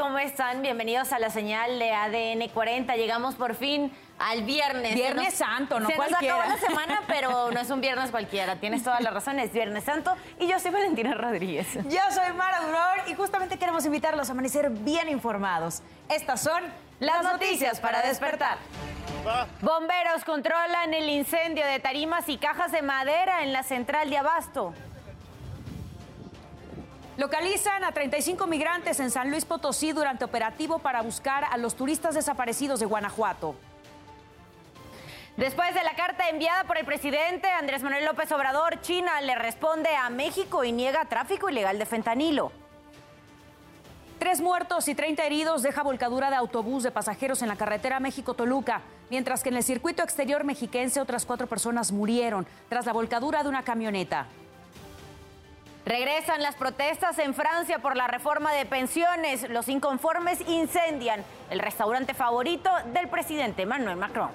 ¿cómo están? Bienvenidos a la señal de ADN 40. Llegamos por fin al viernes. Viernes Santo, no se cualquiera. Nos acabó la semana, pero no es un viernes cualquiera. Tienes toda la razón, es Viernes Santo. Y yo soy Valentina Rodríguez. Yo soy Mara Duror y justamente queremos invitarlos a amanecer bien informados. Estas son las noticias para despertar. Bomberos controlan el incendio de tarimas y cajas de madera en la central de Abasto. Localizan a 35 migrantes en San Luis Potosí durante operativo para buscar a los turistas desaparecidos de Guanajuato. Después de la carta enviada por el presidente Andrés Manuel López Obrador, China le responde a México y niega tráfico ilegal de fentanilo. Tres muertos y 30 heridos deja volcadura de autobús de pasajeros en la carretera México-Toluca, mientras que en el circuito exterior mexiquense otras cuatro personas murieron tras la volcadura de una camioneta. Regresan las protestas en Francia por la reforma de pensiones. Los inconformes incendian el restaurante favorito del presidente Emmanuel Macron.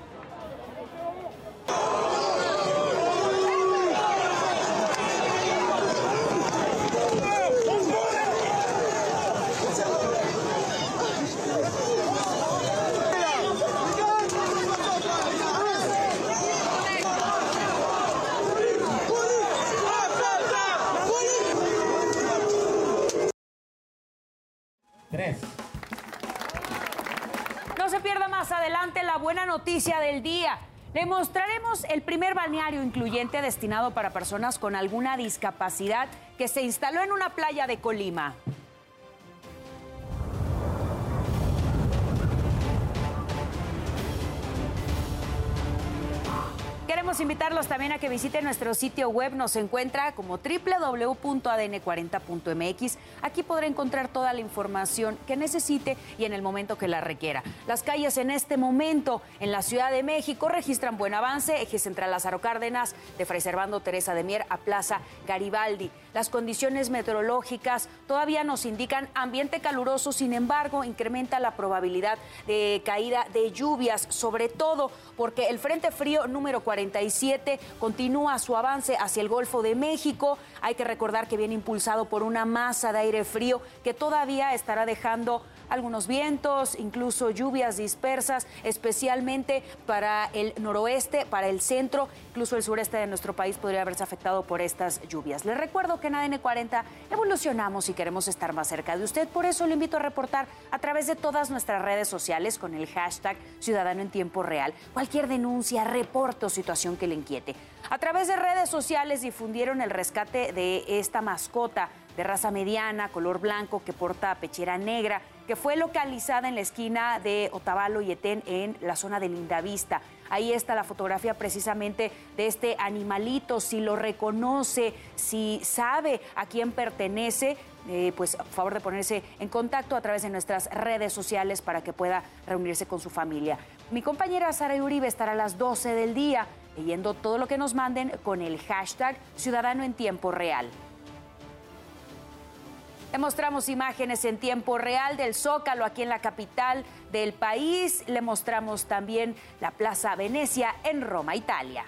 Noticia del día. Le mostraremos el primer balneario incluyente destinado para personas con alguna discapacidad que se instaló en una playa de Colima. Queremos invitarlos también a que visiten nuestro sitio web. Nos encuentra como www.adn40.mx. Aquí podrá encontrar toda la información que necesite y en el momento que la requiera. Las calles en este momento en la Ciudad de México registran buen avance. Eje central Lázaro Cárdenas, de Fray Servando Teresa de Mier a Plaza Garibaldi. Las condiciones meteorológicas todavía nos indican ambiente caluroso, sin embargo, incrementa la probabilidad de caída de lluvias, sobre todo porque el Frente Frío número 47 continúa su avance hacia el Golfo de México. Hay que recordar que viene impulsado por una masa de aire frío que todavía estará dejando algunos vientos, incluso lluvias dispersas, especialmente para el noroeste, para el centro, incluso el sureste de nuestro país podría haberse afectado por estas lluvias. Les recuerdo que en ADN 40 evolucionamos y queremos estar más cerca de usted, por eso le invito a reportar a través de todas nuestras redes sociales con el hashtag Ciudadano en Tiempo Real cualquier denuncia, reporte o situación que le inquiete. A través de redes sociales difundieron el rescate de esta mascota de raza mediana, color blanco, que porta pechera negra, que fue localizada en la esquina de Otavalo y Etén en la zona de Lindavista. Ahí está la fotografía precisamente de este animalito, si lo reconoce, si sabe a quién pertenece, eh, pues a favor de ponerse en contacto a través de nuestras redes sociales para que pueda reunirse con su familia. Mi compañera Sara Uribe estará a las 12 del día leyendo todo lo que nos manden con el hashtag Ciudadano en Tiempo Real. Le mostramos imágenes en tiempo real del Zócalo aquí en la capital del país. Le mostramos también la Plaza Venecia en Roma, Italia.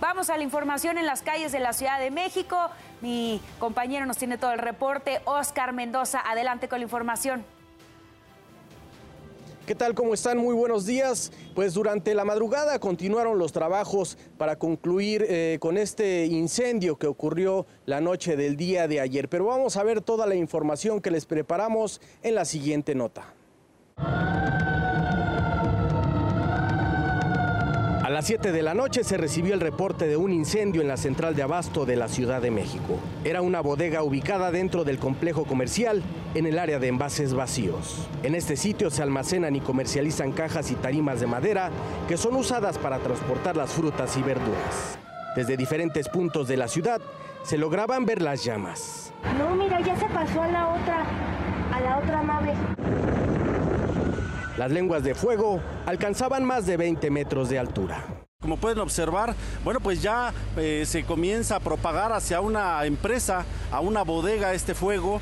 Vamos a la información en las calles de la Ciudad de México. Mi compañero nos tiene todo el reporte. Oscar Mendoza, adelante con la información. ¿Qué tal? ¿Cómo están? Muy buenos días. Pues durante la madrugada continuaron los trabajos para concluir eh, con este incendio que ocurrió la noche del día de ayer. Pero vamos a ver toda la información que les preparamos en la siguiente nota. Las 7 de la noche se recibió el reporte de un incendio en la central de abasto de la Ciudad de México. Era una bodega ubicada dentro del complejo comercial en el área de envases vacíos. En este sitio se almacenan y comercializan cajas y tarimas de madera que son usadas para transportar las frutas y verduras. Desde diferentes puntos de la ciudad se lograban ver las llamas. No, mira, ya se pasó a la otra, a la otra nave. Las lenguas de fuego alcanzaban más de 20 metros de altura. Como pueden observar, bueno, pues ya eh, se comienza a propagar hacia una empresa, a una bodega este fuego.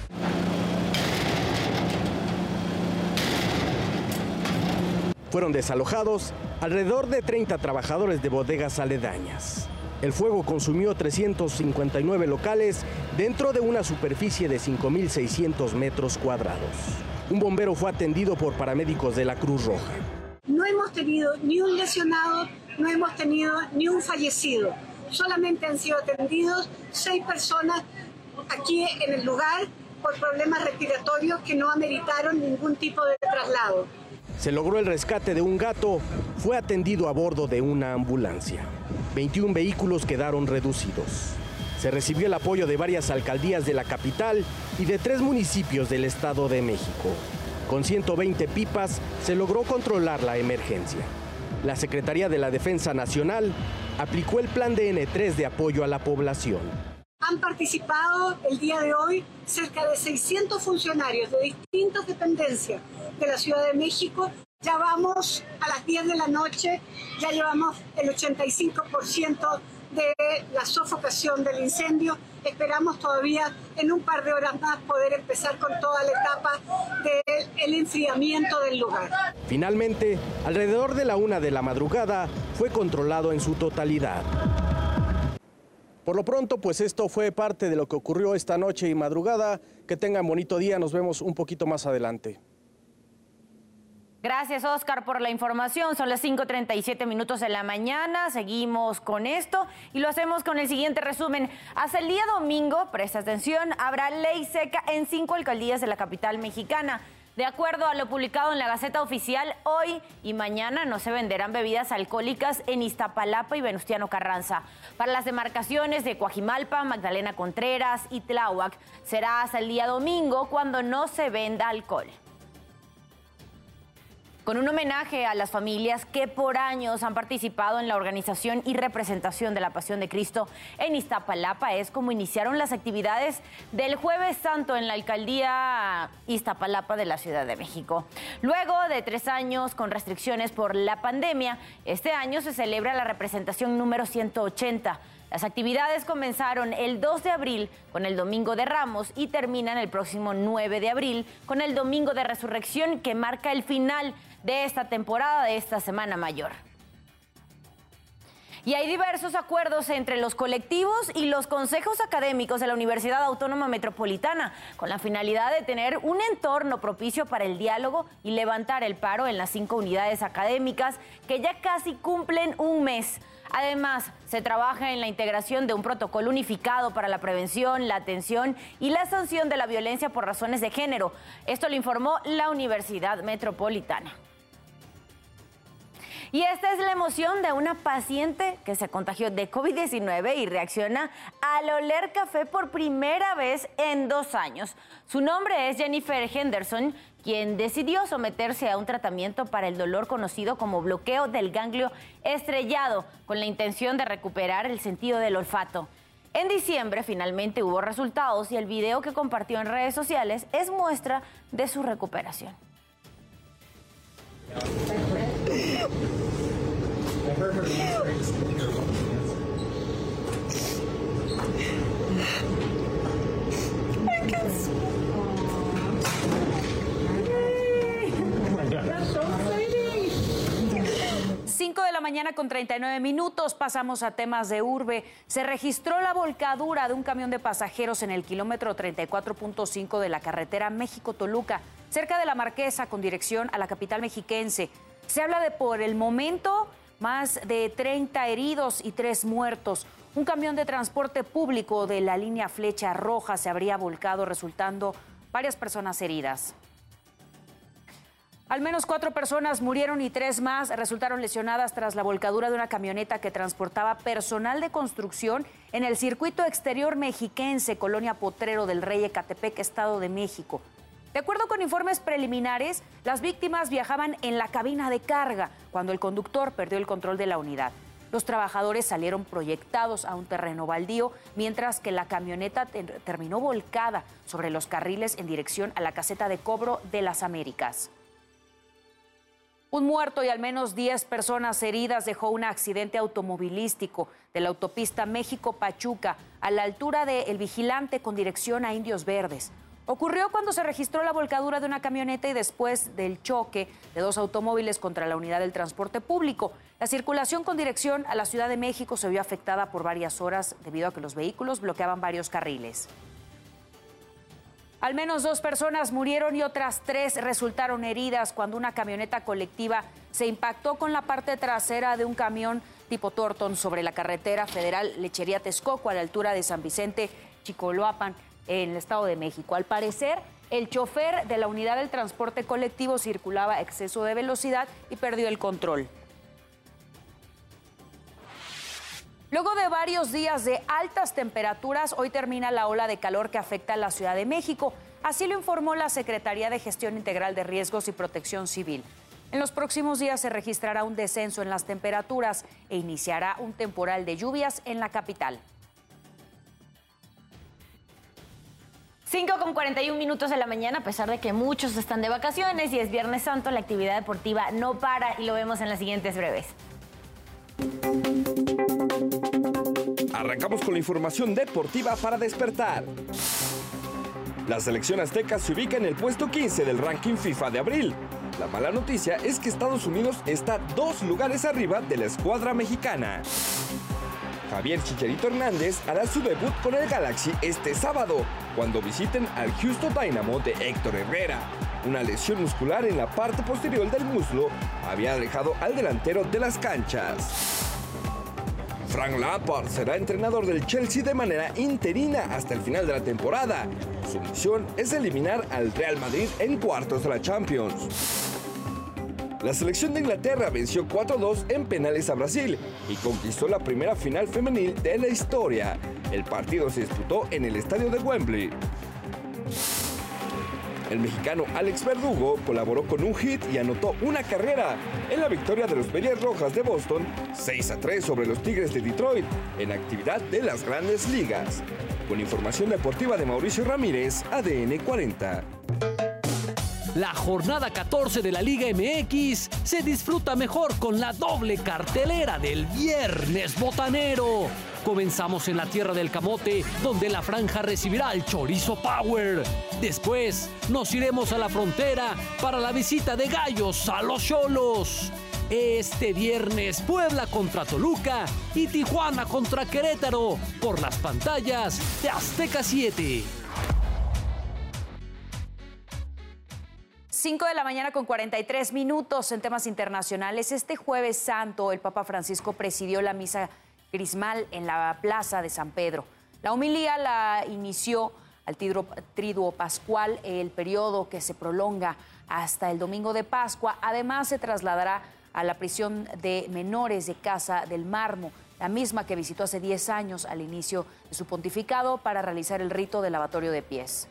Fueron desalojados alrededor de 30 trabajadores de bodegas aledañas. El fuego consumió 359 locales dentro de una superficie de 5.600 metros cuadrados. Un bombero fue atendido por paramédicos de la Cruz Roja. No hemos tenido ni un lesionado, no hemos tenido ni un fallecido. Solamente han sido atendidos seis personas aquí en el lugar por problemas respiratorios que no ameritaron ningún tipo de traslado. Se logró el rescate de un gato, fue atendido a bordo de una ambulancia. 21 vehículos quedaron reducidos. Se recibió el apoyo de varias alcaldías de la capital y de tres municipios del Estado de México. Con 120 pipas se logró controlar la emergencia. La Secretaría de la Defensa Nacional aplicó el plan DN3 de apoyo a la población. Han participado el día de hoy cerca de 600 funcionarios de distintas dependencias de la Ciudad de México. Ya vamos a las 10 de la noche, ya llevamos el 85% de la sofocación del incendio. Esperamos todavía en un par de horas más poder empezar con toda la etapa del enfriamiento del lugar. Finalmente, alrededor de la una de la madrugada, fue controlado en su totalidad. Por lo pronto, pues esto fue parte de lo que ocurrió esta noche y madrugada. Que tengan bonito día, nos vemos un poquito más adelante. Gracias, Oscar, por la información. Son las 5.37 minutos de la mañana. Seguimos con esto y lo hacemos con el siguiente resumen. Hasta el día domingo, presta atención, habrá ley seca en cinco alcaldías de la capital mexicana. De acuerdo a lo publicado en la Gaceta Oficial, hoy y mañana no se venderán bebidas alcohólicas en Iztapalapa y Venustiano Carranza. Para las demarcaciones de Coajimalpa, Magdalena Contreras y Tláhuac será hasta el día domingo cuando no se venda alcohol con un homenaje a las familias que por años han participado en la organización y representación de la Pasión de Cristo en Iztapalapa. Es como iniciaron las actividades del Jueves Santo en la alcaldía Iztapalapa de la Ciudad de México. Luego de tres años con restricciones por la pandemia, este año se celebra la representación número 180. Las actividades comenzaron el 2 de abril con el Domingo de Ramos y terminan el próximo 9 de abril con el Domingo de Resurrección que marca el final de esta temporada, de esta Semana Mayor. Y hay diversos acuerdos entre los colectivos y los consejos académicos de la Universidad Autónoma Metropolitana, con la finalidad de tener un entorno propicio para el diálogo y levantar el paro en las cinco unidades académicas que ya casi cumplen un mes. Además, se trabaja en la integración de un protocolo unificado para la prevención, la atención y la sanción de la violencia por razones de género. Esto lo informó la Universidad Metropolitana. Y esta es la emoción de una paciente que se contagió de COVID-19 y reacciona al oler café por primera vez en dos años. Su nombre es Jennifer Henderson, quien decidió someterse a un tratamiento para el dolor conocido como bloqueo del ganglio estrellado, con la intención de recuperar el sentido del olfato. En diciembre finalmente hubo resultados y el video que compartió en redes sociales es muestra de su recuperación. 5 de la mañana con 39 minutos pasamos a temas de urbe. Se registró la volcadura de un camión de pasajeros en el kilómetro 34.5 de la carretera México-Toluca, cerca de la Marquesa, con dirección a la capital mexiquense. Se habla de por el momento más de 30 heridos y 3 muertos. Un camión de transporte público de la línea Flecha Roja se habría volcado, resultando varias personas heridas. Al menos cuatro personas murieron y tres más resultaron lesionadas tras la volcadura de una camioneta que transportaba personal de construcción en el circuito exterior mexiquense, Colonia Potrero del Rey Ecatepec, Estado de México. De acuerdo con informes preliminares, las víctimas viajaban en la cabina de carga cuando el conductor perdió el control de la unidad. Los trabajadores salieron proyectados a un terreno baldío, mientras que la camioneta terminó volcada sobre los carriles en dirección a la caseta de cobro de las Américas. Un muerto y al menos 10 personas heridas dejó un accidente automovilístico de la autopista México-Pachuca a la altura de El Vigilante con dirección a Indios Verdes. Ocurrió cuando se registró la volcadura de una camioneta y después del choque de dos automóviles contra la unidad del transporte público. La circulación con dirección a la Ciudad de México se vio afectada por varias horas debido a que los vehículos bloqueaban varios carriles. Al menos dos personas murieron y otras tres resultaron heridas cuando una camioneta colectiva se impactó con la parte trasera de un camión tipo Torton sobre la carretera federal Lechería Texcoco a la altura de San Vicente, Chicoloapan en el Estado de México. Al parecer, el chofer de la unidad del transporte colectivo circulaba a exceso de velocidad y perdió el control. Luego de varios días de altas temperaturas, hoy termina la ola de calor que afecta a la Ciudad de México. Así lo informó la Secretaría de Gestión Integral de Riesgos y Protección Civil. En los próximos días se registrará un descenso en las temperaturas e iniciará un temporal de lluvias en la capital. 5 con 41 minutos de la mañana, a pesar de que muchos están de vacaciones y es Viernes Santo, la actividad deportiva no para y lo vemos en las siguientes breves. Arrancamos con la información deportiva para despertar. La selección azteca se ubica en el puesto 15 del ranking FIFA de abril. La mala noticia es que Estados Unidos está dos lugares arriba de la escuadra mexicana. Javier Chicharito Hernández hará su debut con el Galaxy este sábado, cuando visiten al Houston Dynamo de Héctor Herrera. Una lesión muscular en la parte posterior del muslo había alejado al delantero de las canchas. Frank Lampard será entrenador del Chelsea de manera interina hasta el final de la temporada. Su misión es eliminar al Real Madrid en cuartos de la Champions. La selección de Inglaterra venció 4-2 en penales a Brasil y conquistó la primera final femenil de la historia. El partido se disputó en el estadio de Wembley. El mexicano Alex Verdugo colaboró con un hit y anotó una carrera en la victoria de los Medias Rojas de Boston 6 a 3 sobre los Tigres de Detroit en actividad de las grandes ligas. Con información deportiva de Mauricio Ramírez, ADN 40. La jornada 14 de la Liga MX se disfruta mejor con la doble cartelera del Viernes Botanero. Comenzamos en la tierra del camote, donde la franja recibirá el Chorizo Power. Después nos iremos a la frontera para la visita de gallos a los cholos. Este viernes Puebla contra Toluca y Tijuana contra Querétaro por las pantallas de Azteca 7. 5 de la mañana con 43 minutos en temas internacionales. Este jueves santo el Papa Francisco presidió la misa crismal en la plaza de San Pedro. La homilía la inició al triduo pascual, el periodo que se prolonga hasta el domingo de Pascua. Además se trasladará a la prisión de menores de Casa del Marmo, la misma que visitó hace 10 años al inicio de su pontificado para realizar el rito de lavatorio de pies.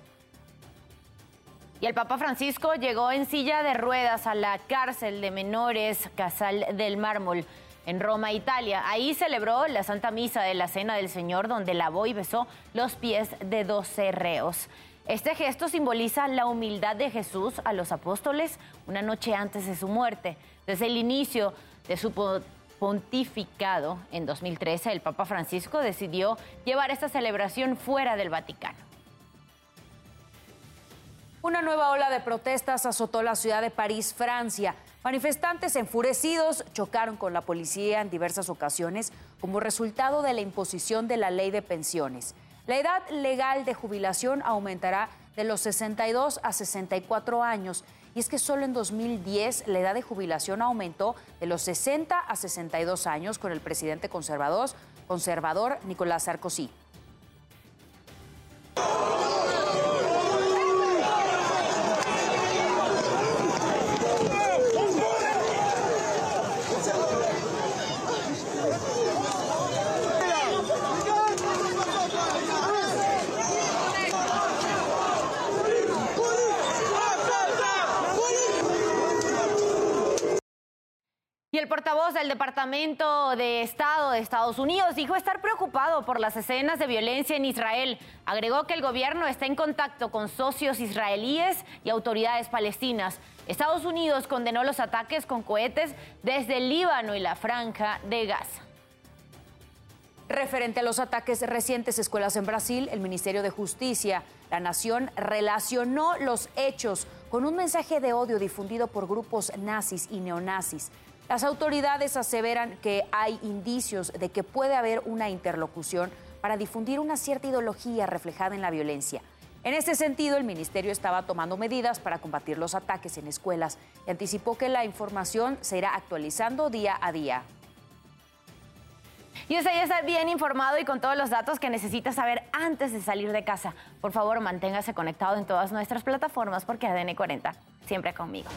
Y el Papa Francisco llegó en silla de ruedas a la cárcel de menores Casal del Mármol en Roma, Italia. Ahí celebró la Santa Misa de la Cena del Señor, donde lavó y besó los pies de 12 reos. Este gesto simboliza la humildad de Jesús a los apóstoles una noche antes de su muerte. Desde el inicio de su pontificado en 2013, el Papa Francisco decidió llevar esta celebración fuera del Vaticano. Una nueva ola de protestas azotó la ciudad de París, Francia. Manifestantes enfurecidos chocaron con la policía en diversas ocasiones como resultado de la imposición de la ley de pensiones. La edad legal de jubilación aumentará de los 62 a 64 años. Y es que solo en 2010 la edad de jubilación aumentó de los 60 a 62 años con el presidente conservador, conservador Nicolás Sarkozy. Y portavoz del Departamento de Estado de Estados Unidos dijo estar preocupado por las escenas de violencia en Israel. Agregó que el gobierno está en contacto con socios israelíes y autoridades palestinas. Estados Unidos condenó los ataques con cohetes desde el Líbano y la franja de Gaza. Referente a los ataques recientes a escuelas en Brasil, el Ministerio de Justicia, la Nación, relacionó los hechos con un mensaje de odio difundido por grupos nazis y neonazis. Las autoridades aseveran que hay indicios de que puede haber una interlocución para difundir una cierta ideología reflejada en la violencia. En este sentido, el ministerio estaba tomando medidas para combatir los ataques en escuelas y anticipó que la información se irá actualizando día a día. Y usted ya está bien informado y con todos los datos que necesita saber antes de salir de casa. Por favor, manténgase conectado en todas nuestras plataformas porque ADN 40 siempre conmigo.